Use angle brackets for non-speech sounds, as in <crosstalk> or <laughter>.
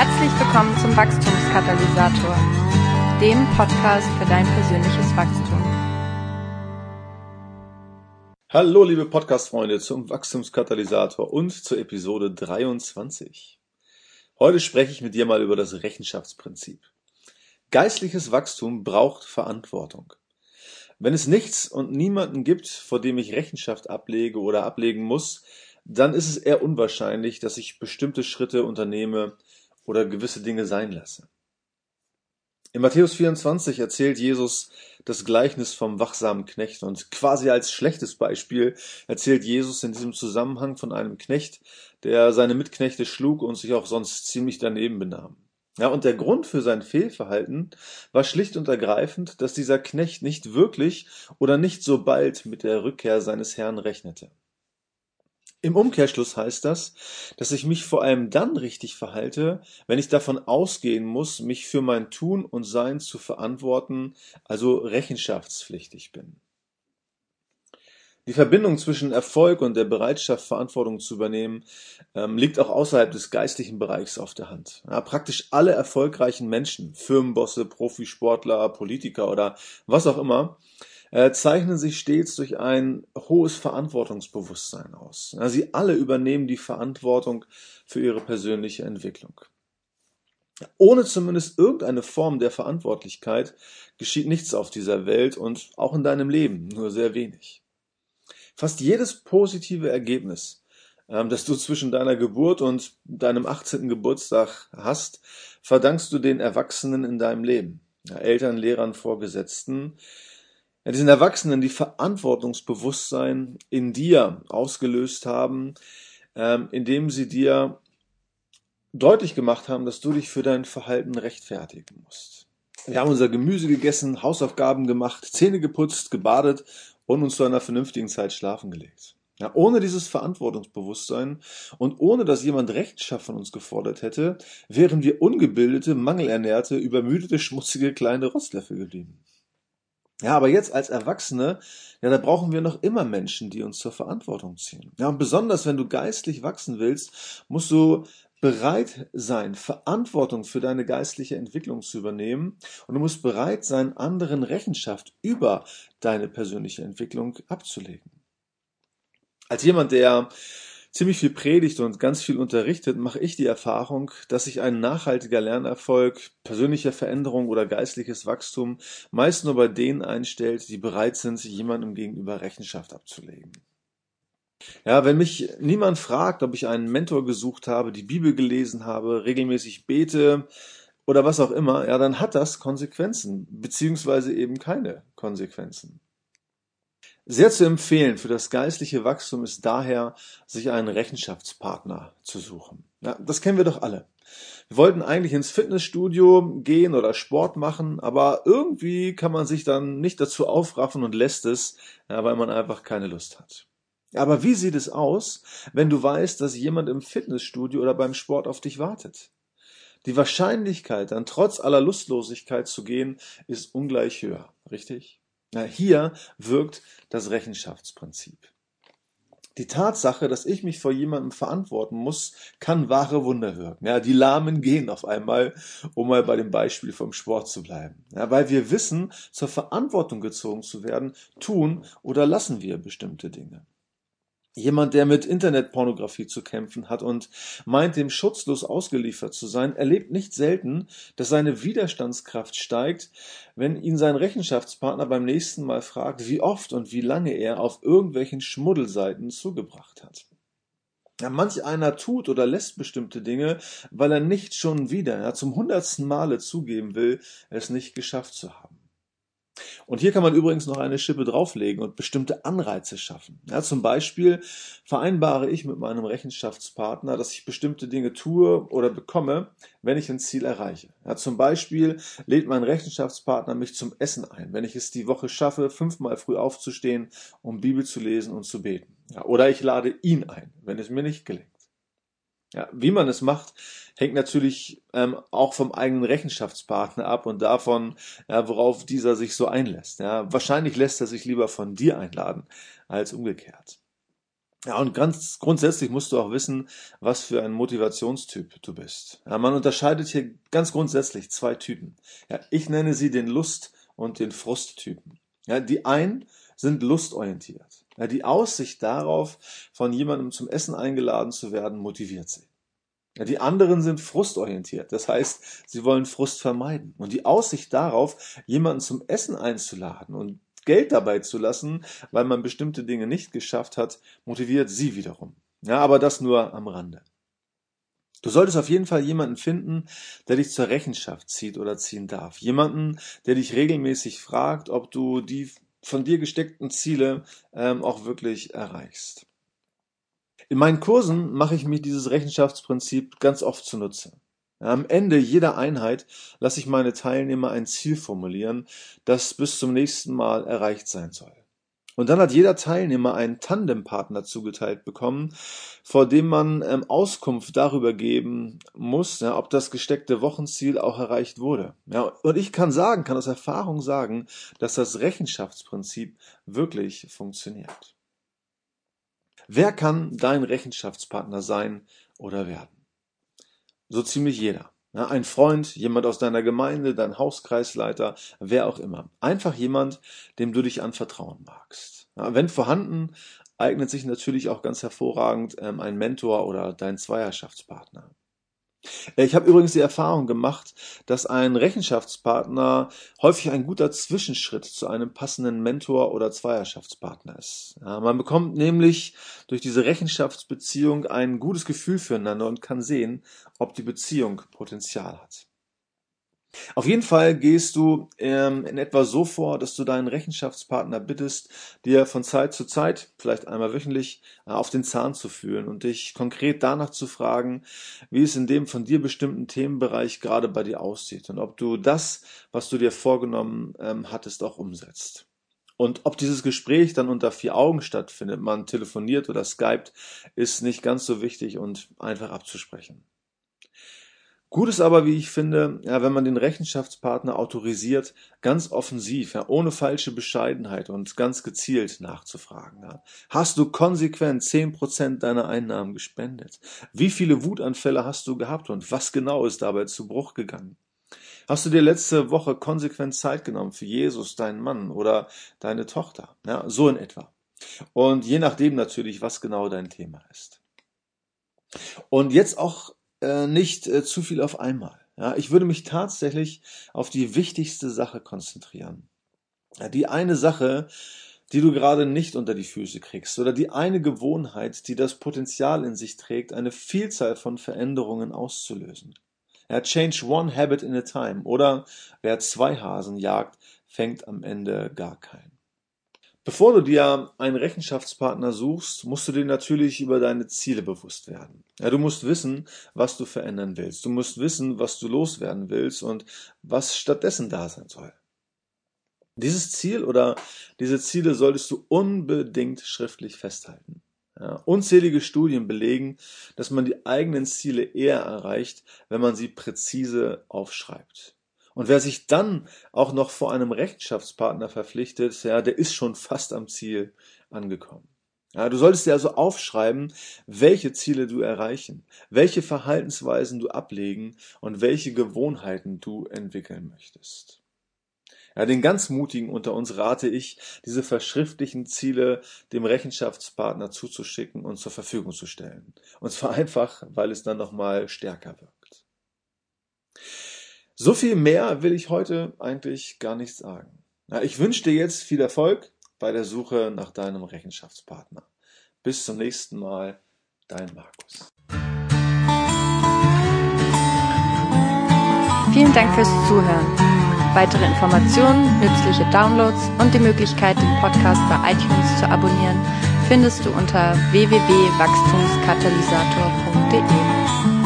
Herzlich willkommen zum Wachstumskatalysator, dem Podcast für dein persönliches Wachstum. Hallo liebe Podcast-Freunde zum Wachstumskatalysator und zur Episode 23. Heute spreche ich mit dir mal über das Rechenschaftsprinzip. Geistliches Wachstum braucht Verantwortung. Wenn es nichts und niemanden gibt, vor dem ich Rechenschaft ablege oder ablegen muss, dann ist es eher unwahrscheinlich, dass ich bestimmte Schritte unternehme oder gewisse Dinge sein lasse. In Matthäus 24 erzählt Jesus das Gleichnis vom wachsamen Knecht und quasi als schlechtes Beispiel erzählt Jesus in diesem Zusammenhang von einem Knecht, der seine Mitknechte schlug und sich auch sonst ziemlich daneben benahm. Ja, und der Grund für sein Fehlverhalten war schlicht und ergreifend, dass dieser Knecht nicht wirklich oder nicht so bald mit der Rückkehr seines Herrn rechnete. Im Umkehrschluss heißt das, dass ich mich vor allem dann richtig verhalte, wenn ich davon ausgehen muss, mich für mein Tun und Sein zu verantworten, also rechenschaftspflichtig bin. Die Verbindung zwischen Erfolg und der Bereitschaft, Verantwortung zu übernehmen, ähm, liegt auch außerhalb des geistlichen Bereichs auf der Hand. Ja, praktisch alle erfolgreichen Menschen, Firmenbosse, Profisportler, Politiker oder was auch immer, äh, zeichnen sich stets durch ein hohes Verantwortungsbewusstsein aus. Sie alle übernehmen die Verantwortung für ihre persönliche Entwicklung. Ohne zumindest irgendeine Form der Verantwortlichkeit geschieht nichts auf dieser Welt und auch in deinem Leben nur sehr wenig. Fast jedes positive Ergebnis, ähm, das du zwischen deiner Geburt und deinem 18. Geburtstag hast, verdankst du den Erwachsenen in deinem Leben. Eltern, Lehrern, Vorgesetzten, ja, diesen Erwachsenen, die Verantwortungsbewusstsein in dir ausgelöst haben, ähm, indem sie dir deutlich gemacht haben, dass du dich für dein Verhalten rechtfertigen musst. Wir haben unser Gemüse gegessen, Hausaufgaben gemacht, Zähne geputzt, gebadet und uns zu einer vernünftigen Zeit schlafen gelegt. Ja, ohne dieses Verantwortungsbewusstsein und ohne dass jemand Rechtschaff von uns gefordert hätte, wären wir ungebildete, mangelernährte, übermüdete, schmutzige kleine Rostlöffel geblieben. Ja, aber jetzt als Erwachsene, ja, da brauchen wir noch immer Menschen, die uns zur Verantwortung ziehen. Ja, und besonders wenn du geistlich wachsen willst, musst du bereit sein, Verantwortung für deine geistliche Entwicklung zu übernehmen und du musst bereit sein, anderen Rechenschaft über deine persönliche Entwicklung abzulegen. Als jemand, der ziemlich viel predigt und ganz viel unterrichtet, mache ich die Erfahrung, dass sich ein nachhaltiger Lernerfolg, persönliche Veränderung oder geistliches Wachstum meist nur bei denen einstellt, die bereit sind, jemandem gegenüber Rechenschaft abzulegen. Ja, wenn mich niemand fragt, ob ich einen Mentor gesucht habe, die Bibel gelesen habe, regelmäßig bete oder was auch immer, ja, dann hat das Konsequenzen, beziehungsweise eben keine Konsequenzen. Sehr zu empfehlen für das geistliche Wachstum ist daher, sich einen Rechenschaftspartner zu suchen. Ja, das kennen wir doch alle. Wir wollten eigentlich ins Fitnessstudio gehen oder Sport machen, aber irgendwie kann man sich dann nicht dazu aufraffen und lässt es, ja, weil man einfach keine Lust hat. Aber wie sieht es aus, wenn du weißt, dass jemand im Fitnessstudio oder beim Sport auf dich wartet? Die Wahrscheinlichkeit, dann trotz aller Lustlosigkeit zu gehen, ist ungleich höher, richtig? Hier wirkt das Rechenschaftsprinzip. Die Tatsache, dass ich mich vor jemandem verantworten muss, kann wahre Wunder wirken. Ja, die Lahmen gehen auf einmal, um mal bei dem Beispiel vom Sport zu bleiben. Ja, weil wir wissen, zur Verantwortung gezogen zu werden, tun oder lassen wir bestimmte Dinge. Jemand, der mit Internetpornografie zu kämpfen hat und meint, dem schutzlos ausgeliefert zu sein, erlebt nicht selten, dass seine Widerstandskraft steigt, wenn ihn sein Rechenschaftspartner beim nächsten Mal fragt, wie oft und wie lange er auf irgendwelchen Schmuddelseiten zugebracht hat. Ja, manch einer tut oder lässt bestimmte Dinge, weil er nicht schon wieder ja, zum hundertsten Male zugeben will, es nicht geschafft zu haben. Und hier kann man übrigens noch eine Schippe drauflegen und bestimmte Anreize schaffen. Ja, zum Beispiel vereinbare ich mit meinem Rechenschaftspartner, dass ich bestimmte Dinge tue oder bekomme, wenn ich ein Ziel erreiche. Ja, zum Beispiel lädt mein Rechenschaftspartner mich zum Essen ein, wenn ich es die Woche schaffe, fünfmal früh aufzustehen, um Bibel zu lesen und zu beten. Ja, oder ich lade ihn ein, wenn es mir nicht gelingt. Ja, wie man es macht, hängt natürlich ähm, auch vom eigenen Rechenschaftspartner ab und davon, ja, worauf dieser sich so einlässt. Ja, wahrscheinlich lässt er sich lieber von dir einladen als umgekehrt. Ja, und ganz grundsätzlich musst du auch wissen, was für ein Motivationstyp du bist. Ja, man unterscheidet hier ganz grundsätzlich zwei Typen. Ja, ich nenne sie den Lust- und den Frusttypen. Ja, die einen sind lustorientiert. Ja, die Aussicht darauf, von jemandem zum Essen eingeladen zu werden, motiviert sie. Ja, die anderen sind frustorientiert. Das heißt, sie wollen Frust vermeiden. Und die Aussicht darauf, jemanden zum Essen einzuladen und Geld dabei zu lassen, weil man bestimmte Dinge nicht geschafft hat, motiviert sie wiederum. Ja, aber das nur am Rande. Du solltest auf jeden Fall jemanden finden, der dich zur Rechenschaft zieht oder ziehen darf. Jemanden, der dich regelmäßig fragt, ob du die von dir gesteckten Ziele ähm, auch wirklich erreichst. In meinen Kursen mache ich mir dieses Rechenschaftsprinzip ganz oft zunutze. Am Ende jeder Einheit lasse ich meine Teilnehmer ein Ziel formulieren, das bis zum nächsten Mal erreicht sein soll. Und dann hat jeder Teilnehmer einen Tandempartner zugeteilt bekommen, vor dem man ähm, Auskunft darüber geben muss, ja, ob das gesteckte Wochenziel auch erreicht wurde. Ja, und ich kann sagen, kann aus Erfahrung sagen, dass das Rechenschaftsprinzip wirklich funktioniert. Wer kann dein Rechenschaftspartner sein oder werden? So ziemlich jeder. Ein Freund, jemand aus deiner Gemeinde, dein Hauskreisleiter, wer auch immer. Einfach jemand, dem du dich anvertrauen magst. Wenn vorhanden, eignet sich natürlich auch ganz hervorragend ähm, ein Mentor oder dein Zweierschaftspartner. Äh, ich habe übrigens die Erfahrung gemacht, dass ein Rechenschaftspartner häufig ein guter Zwischenschritt zu einem passenden Mentor oder Zweierschaftspartner ist. Ja, man bekommt nämlich durch diese Rechenschaftsbeziehung ein gutes Gefühl füreinander und kann sehen, ob die Beziehung Potenzial hat. Auf jeden Fall gehst du ähm, in etwa so vor, dass du deinen Rechenschaftspartner bittest, dir von Zeit zu Zeit, vielleicht einmal wöchentlich, äh, auf den Zahn zu fühlen und dich konkret danach zu fragen, wie es in dem von dir bestimmten Themenbereich gerade bei dir aussieht und ob du das, was du dir vorgenommen ähm, hattest, auch umsetzt. Und ob dieses Gespräch dann unter vier Augen stattfindet, man telefoniert oder skypt, ist nicht ganz so wichtig und einfach abzusprechen. Gut ist aber, wie ich finde, ja, wenn man den Rechenschaftspartner autorisiert, ganz offensiv, ja, ohne falsche Bescheidenheit und ganz gezielt nachzufragen. Ja. Hast du konsequent zehn Prozent deiner Einnahmen gespendet? Wie viele Wutanfälle hast du gehabt und was genau ist dabei zu Bruch gegangen? Hast du dir letzte Woche konsequent Zeit genommen für Jesus, deinen Mann oder deine Tochter? Ja, so in etwa. Und je nachdem natürlich, was genau dein Thema ist. Und jetzt auch äh, nicht äh, zu viel auf einmal. Ja, ich würde mich tatsächlich auf die wichtigste Sache konzentrieren. Ja, die eine Sache, die du gerade nicht unter die Füße kriegst oder die eine Gewohnheit, die das Potenzial in sich trägt, eine Vielzahl von Veränderungen auszulösen. Ja, change one habit in a time oder wer zwei Hasen jagt, fängt am Ende gar keinen. Bevor du dir einen Rechenschaftspartner suchst, musst du dir natürlich über deine Ziele bewusst werden. Ja, du musst wissen, was du verändern willst. Du musst wissen, was du loswerden willst und was stattdessen da sein soll. Dieses Ziel oder diese Ziele solltest du unbedingt schriftlich festhalten. Ja, unzählige Studien belegen, dass man die eigenen Ziele eher erreicht, wenn man sie präzise aufschreibt. Und wer sich dann auch noch vor einem Rechenschaftspartner verpflichtet, ja, der ist schon fast am Ziel angekommen. Ja, du solltest dir also aufschreiben, welche Ziele du erreichen, welche Verhaltensweisen du ablegen und welche Gewohnheiten du entwickeln möchtest. Ja, den ganz Mutigen unter uns rate ich, diese verschriftlichen Ziele dem Rechenschaftspartner zuzuschicken und zur Verfügung zu stellen. Und zwar <laughs> einfach, weil es dann nochmal stärker wirkt. So viel mehr will ich heute eigentlich gar nicht sagen. Ich wünsche dir jetzt viel Erfolg bei der Suche nach deinem Rechenschaftspartner. Bis zum nächsten Mal, dein Markus. Vielen Dank fürs Zuhören. Weitere Informationen, nützliche Downloads und die Möglichkeit, den Podcast bei iTunes zu abonnieren, findest du unter www.wachstumskatalysator.de.